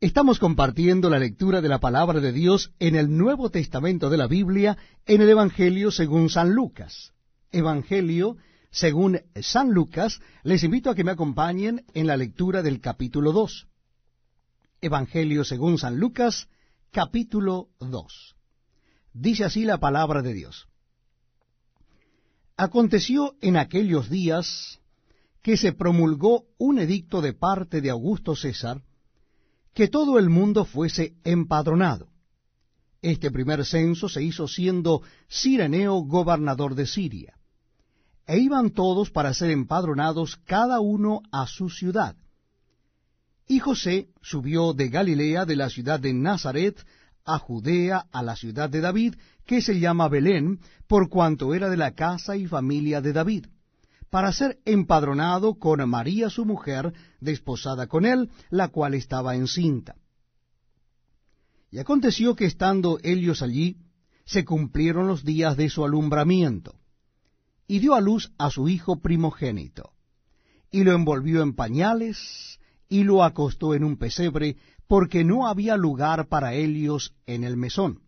Estamos compartiendo la lectura de la palabra de Dios en el Nuevo Testamento de la Biblia, en el Evangelio según San Lucas. Evangelio según San Lucas, les invito a que me acompañen en la lectura del capítulo 2. Evangelio según San Lucas, capítulo 2. Dice así la palabra de Dios. Aconteció en aquellos días que se promulgó un edicto de parte de Augusto César, que todo el mundo fuese empadronado. Este primer censo se hizo siendo Sireneo gobernador de Siria. E iban todos para ser empadronados cada uno a su ciudad. Y José subió de Galilea, de la ciudad de Nazaret, a Judea, a la ciudad de David, que se llama Belén, por cuanto era de la casa y familia de David para ser empadronado con María su mujer, desposada con él, la cual estaba encinta. Y aconteció que estando ellos allí, se cumplieron los días de su alumbramiento, y dio a luz a su hijo primogénito, y lo envolvió en pañales, y lo acostó en un pesebre, porque no había lugar para ellos en el mesón.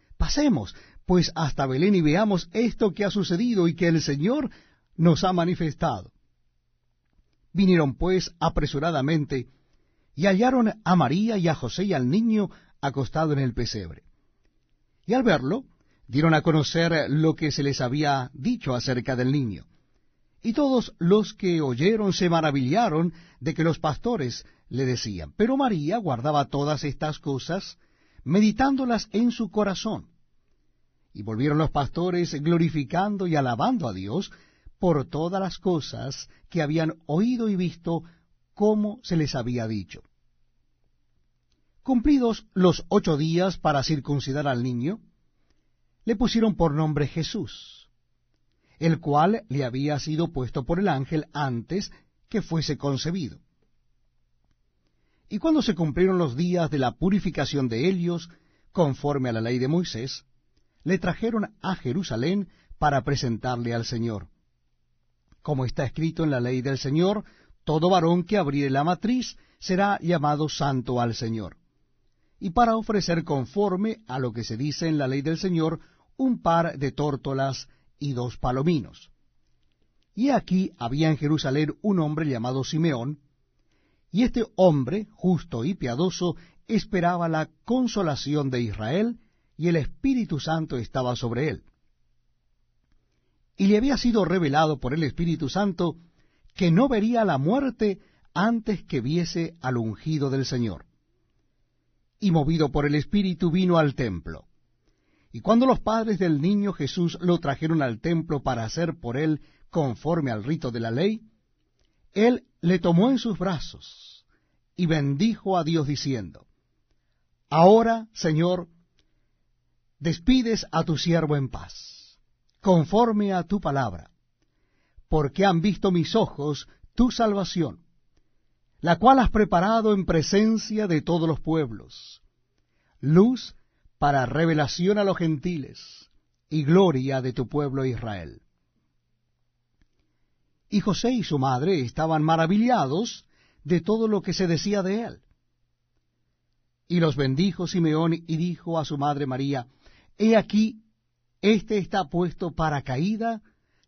Pasemos, pues, hasta Belén y veamos esto que ha sucedido y que el Señor nos ha manifestado. Vinieron, pues, apresuradamente, y hallaron a María y a José y al niño acostado en el pesebre. Y al verlo, dieron a conocer lo que se les había dicho acerca del niño. Y todos los que oyeron se maravillaron de que los pastores le decían. Pero María guardaba todas estas cosas, meditándolas en su corazón. Y volvieron los pastores glorificando y alabando a Dios por todas las cosas que habían oído y visto como se les había dicho. Cumplidos los ocho días para circuncidar al niño, le pusieron por nombre Jesús, el cual le había sido puesto por el ángel antes que fuese concebido. Y cuando se cumplieron los días de la purificación de ellos, conforme a la ley de Moisés, le trajeron a Jerusalén para presentarle al Señor. Como está escrito en la ley del Señor, todo varón que abriere la matriz será llamado santo al Señor. Y para ofrecer conforme a lo que se dice en la ley del Señor, un par de tórtolas y dos palominos. Y aquí había en Jerusalén un hombre llamado Simeón, y este hombre, justo y piadoso, esperaba la consolación de Israel, y el Espíritu Santo estaba sobre él. Y le había sido revelado por el Espíritu Santo que no vería la muerte antes que viese al ungido del Señor. Y movido por el Espíritu vino al templo. Y cuando los padres del niño Jesús lo trajeron al templo para hacer por él conforme al rito de la ley, él le tomó en sus brazos y bendijo a Dios diciendo, Ahora, Señor, despides a tu siervo en paz, conforme a tu palabra, porque han visto mis ojos tu salvación, la cual has preparado en presencia de todos los pueblos, luz para revelación a los gentiles y gloria de tu pueblo Israel. Y José y su madre estaban maravillados de todo lo que se decía de él. Y los bendijo Simeón y dijo a su madre María, He aquí, este está puesto para caída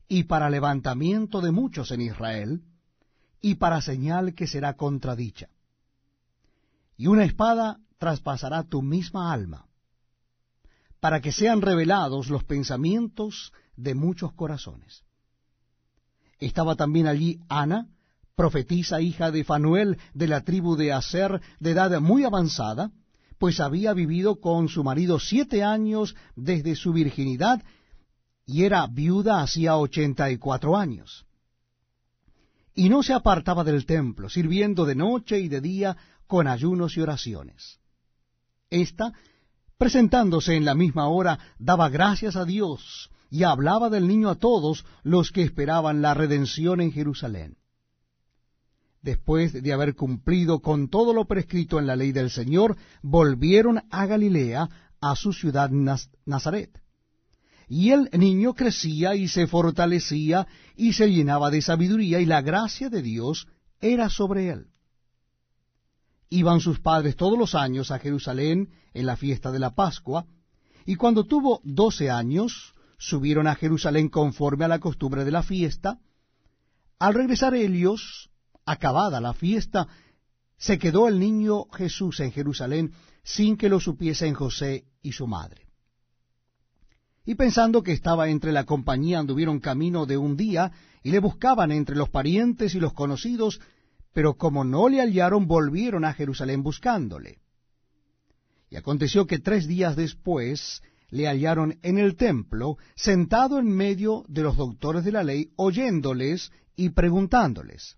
y para levantamiento de muchos en Israel, y para señal que será contradicha. y una espada traspasará tu misma alma, para que sean revelados los pensamientos de muchos corazones. Estaba también allí Ana, profetisa hija de Fanuel de la tribu de Aser, de edad muy avanzada, pues había vivido con su marido siete años desde su virginidad, y era viuda hacía ochenta y cuatro años. Y no se apartaba del templo, sirviendo de noche y de día con ayunos y oraciones. Esta, presentándose en la misma hora, daba gracias a Dios y hablaba del niño a todos los que esperaban la redención en Jerusalén. Después de haber cumplido con todo lo prescrito en la ley del Señor, volvieron a Galilea, a su ciudad Nazaret. Y el niño crecía y se fortalecía y se llenaba de sabiduría y la gracia de Dios era sobre él. Iban sus padres todos los años a Jerusalén en la fiesta de la Pascua, y cuando tuvo doce años, subieron a Jerusalén conforme a la costumbre de la fiesta. Al regresar ellos, acabada la fiesta, se quedó el niño Jesús en Jerusalén sin que lo supiesen José y su madre. Y pensando que estaba entre la compañía, anduvieron camino de un día y le buscaban entre los parientes y los conocidos, pero como no le hallaron, volvieron a Jerusalén buscándole. Y aconteció que tres días después le hallaron en el templo, sentado en medio de los doctores de la ley, oyéndoles y preguntándoles.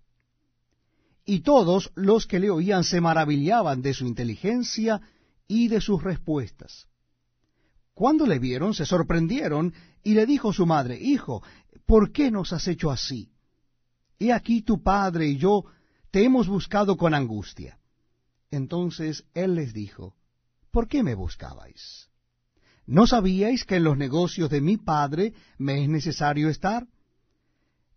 Y todos los que le oían se maravillaban de su inteligencia y de sus respuestas. Cuando le vieron, se sorprendieron, y le dijo su madre, Hijo, ¿por qué nos has hecho así? He aquí tu padre y yo te hemos buscado con angustia. Entonces él les dijo, ¿por qué me buscabais? ¿No sabíais que en los negocios de mi padre me es necesario estar?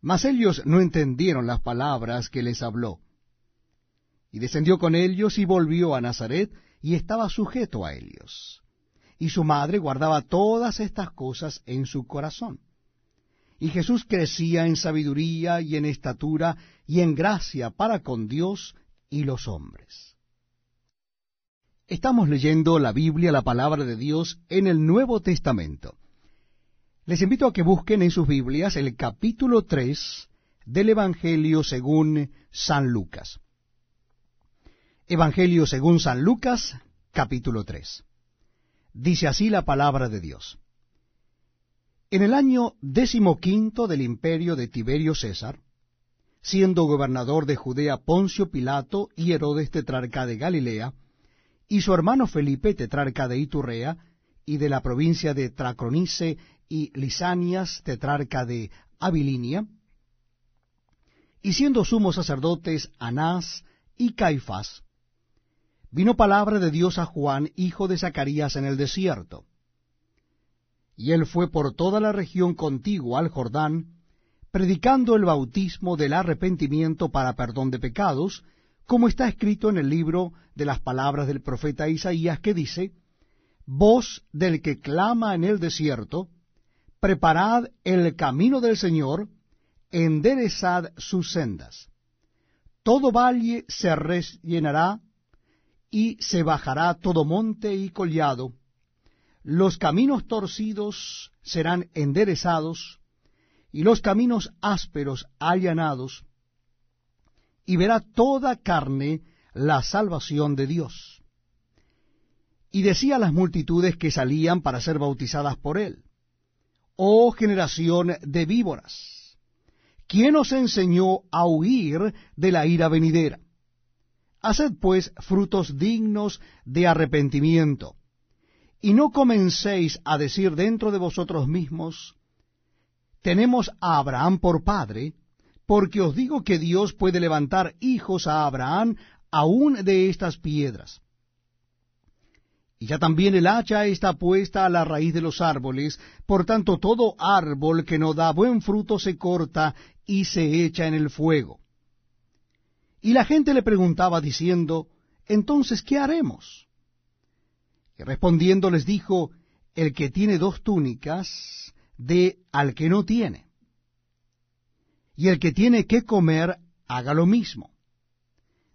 Mas ellos no entendieron las palabras que les habló. Y descendió con ellos y volvió a Nazaret, y estaba sujeto a ellos. Y su madre guardaba todas estas cosas en su corazón. Y Jesús crecía en sabiduría y en estatura y en gracia para con Dios y los hombres. Estamos leyendo la Biblia, la palabra de Dios, en el Nuevo Testamento. Les invito a que busquen en sus Biblias el capítulo 3 del Evangelio según San Lucas. Evangelio según San Lucas, capítulo 3. Dice así la palabra de Dios. En el año decimoquinto del imperio de Tiberio César, siendo gobernador de Judea Poncio Pilato y Herodes tetrarca de Galilea, y su hermano Felipe tetrarca de Iturrea, y de la provincia de Tracronice y Lisanias tetrarca de Abilinia, y siendo sumos sacerdotes Anás y Caifás, vino palabra de Dios a Juan, hijo de Zacarías, en el desierto y él fue por toda la región contigua al Jordán, predicando el bautismo del arrepentimiento para perdón de pecados, como está escrito en el libro de las palabras del profeta Isaías, que dice, Voz del que clama en el desierto, preparad el camino del Señor, enderezad sus sendas. Todo valle se rellenará y se bajará todo monte y collado, los caminos torcidos serán enderezados, y los caminos ásperos allanados, y verá toda carne la salvación de Dios. Y decía a las multitudes que salían para ser bautizadas por él, Oh generación de víboras, ¿quién os enseñó a huir de la ira venidera? Haced pues frutos dignos de arrepentimiento y no comencéis a decir dentro de vosotros mismos, tenemos a Abraham por padre, porque os digo que Dios puede levantar hijos a Abraham aún de estas piedras. Y ya también el hacha está puesta a la raíz de los árboles, por tanto todo árbol que no da buen fruto se corta y se echa en el fuego. Y la gente le preguntaba diciendo, entonces, ¿qué haremos? Y respondiendo les dijo, el que tiene dos túnicas, dé al que no tiene. Y el que tiene que comer, haga lo mismo.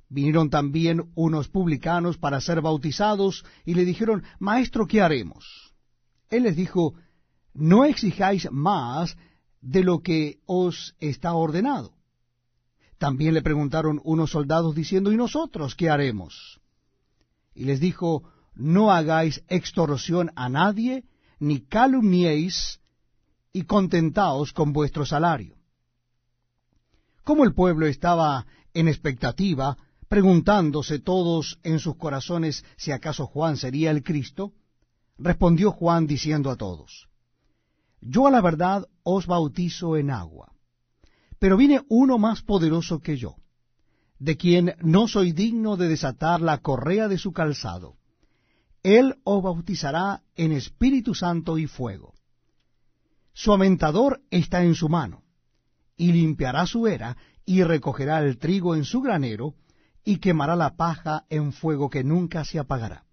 Vinieron también unos publicanos para ser bautizados y le dijeron, Maestro, ¿qué haremos? Él les dijo, No exijáis más de lo que os está ordenado. También le preguntaron unos soldados diciendo, ¿y nosotros qué haremos? Y les dijo, No hagáis extorsión a nadie, ni calumniéis, y contentaos con vuestro salario. Como el pueblo estaba en expectativa, preguntándose todos en sus corazones si acaso Juan sería el Cristo, respondió Juan diciendo a todos, Yo a la verdad os bautizo en agua, pero viene uno más poderoso que yo, de quien no soy digno de desatar la correa de su calzado. Él os bautizará en Espíritu Santo y fuego. Su aumentador está en su mano, y limpiará su era, y recogerá el trigo en su granero, y quemará la paja en fuego que nunca se apagará.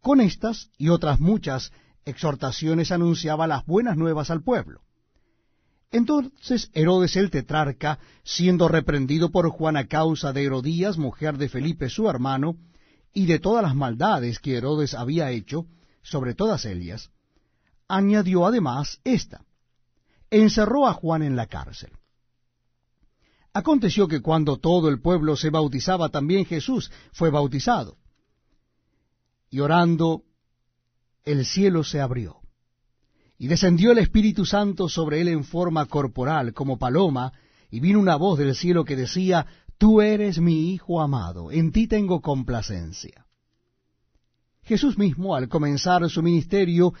Con estas y otras muchas exhortaciones anunciaba las buenas nuevas al pueblo. Entonces Herodes el tetrarca, siendo reprendido por Juan a causa de Herodías, mujer de Felipe su hermano, y de todas las maldades que Herodes había hecho, sobre todas ellas, añadió además esta, encerró a Juan en la cárcel. Aconteció que cuando todo el pueblo se bautizaba, también Jesús fue bautizado. Y orando, el cielo se abrió. Y descendió el Espíritu Santo sobre él en forma corporal, como paloma, y vino una voz del cielo que decía, Tú eres mi Hijo amado, en ti tengo complacencia. Jesús mismo, al comenzar su ministerio,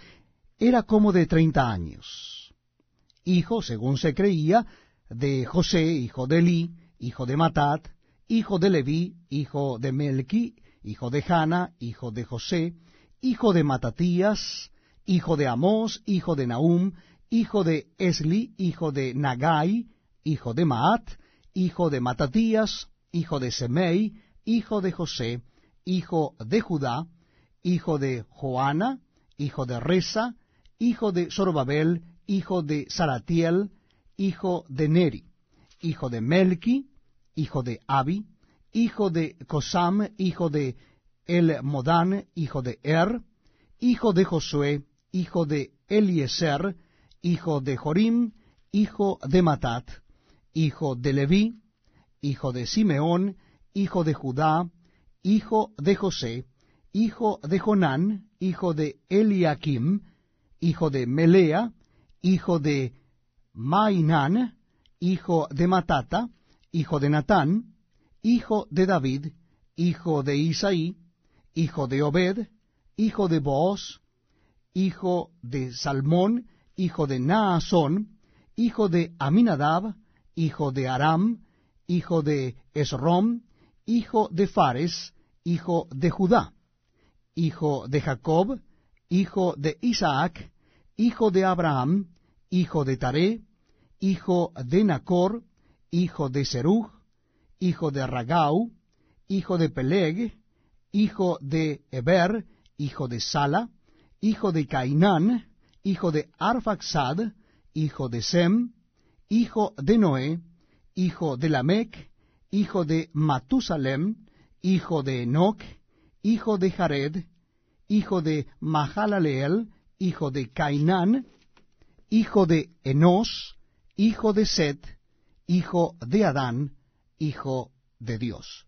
era como de treinta años, hijo, según se creía, de José, hijo de Eli, hijo de Matat, hijo de Leví, hijo de Melqui, hijo de Jana, hijo de José, hijo de Matatías, hijo de Amós, hijo de Nahum, hijo de Esli, hijo de Nagai, hijo de Maat, hijo de Matatías, hijo de Semei, hijo de José, hijo de Judá, hijo de Joana, hijo de Reza, hijo de Zorobabel, hijo de Saratiel, hijo de Neri, hijo de Melki, hijo de Abi, hijo de Cosam, hijo de El Modán, hijo de Er, hijo de Josué, hijo de Eliezer, hijo de Jorim, hijo de Matat, hijo de Leví, hijo de Simeón, hijo de Judá, hijo de José, hijo de Jonán, hijo de Eliakim, hijo de Melea, hijo de Mainán, hijo de Matata, hijo de Natán, hijo de David, hijo de Isaí, hijo de Obed, hijo de Booz, hijo de Salmón, hijo de Naasón, hijo de Aminadab, hijo de Aram, hijo de Esrom, hijo de Fares, hijo de Judá, hijo de Jacob, hijo de Isaac, hijo de Abraham, hijo de Taré, hijo de Nacor, hijo de Serug, hijo de Ragau, hijo de Peleg, hijo de Eber, hijo de Sala, hijo de Cainán, hijo de Arfaxad, hijo de Sem, hijo de Noé, hijo de Lamec, hijo de Matusalem, hijo de Enoch, hijo de Jared, hijo de Mahalaleel, hijo de Cainán, hijo de Enos, hijo de Set, hijo de Adán, hijo de Dios.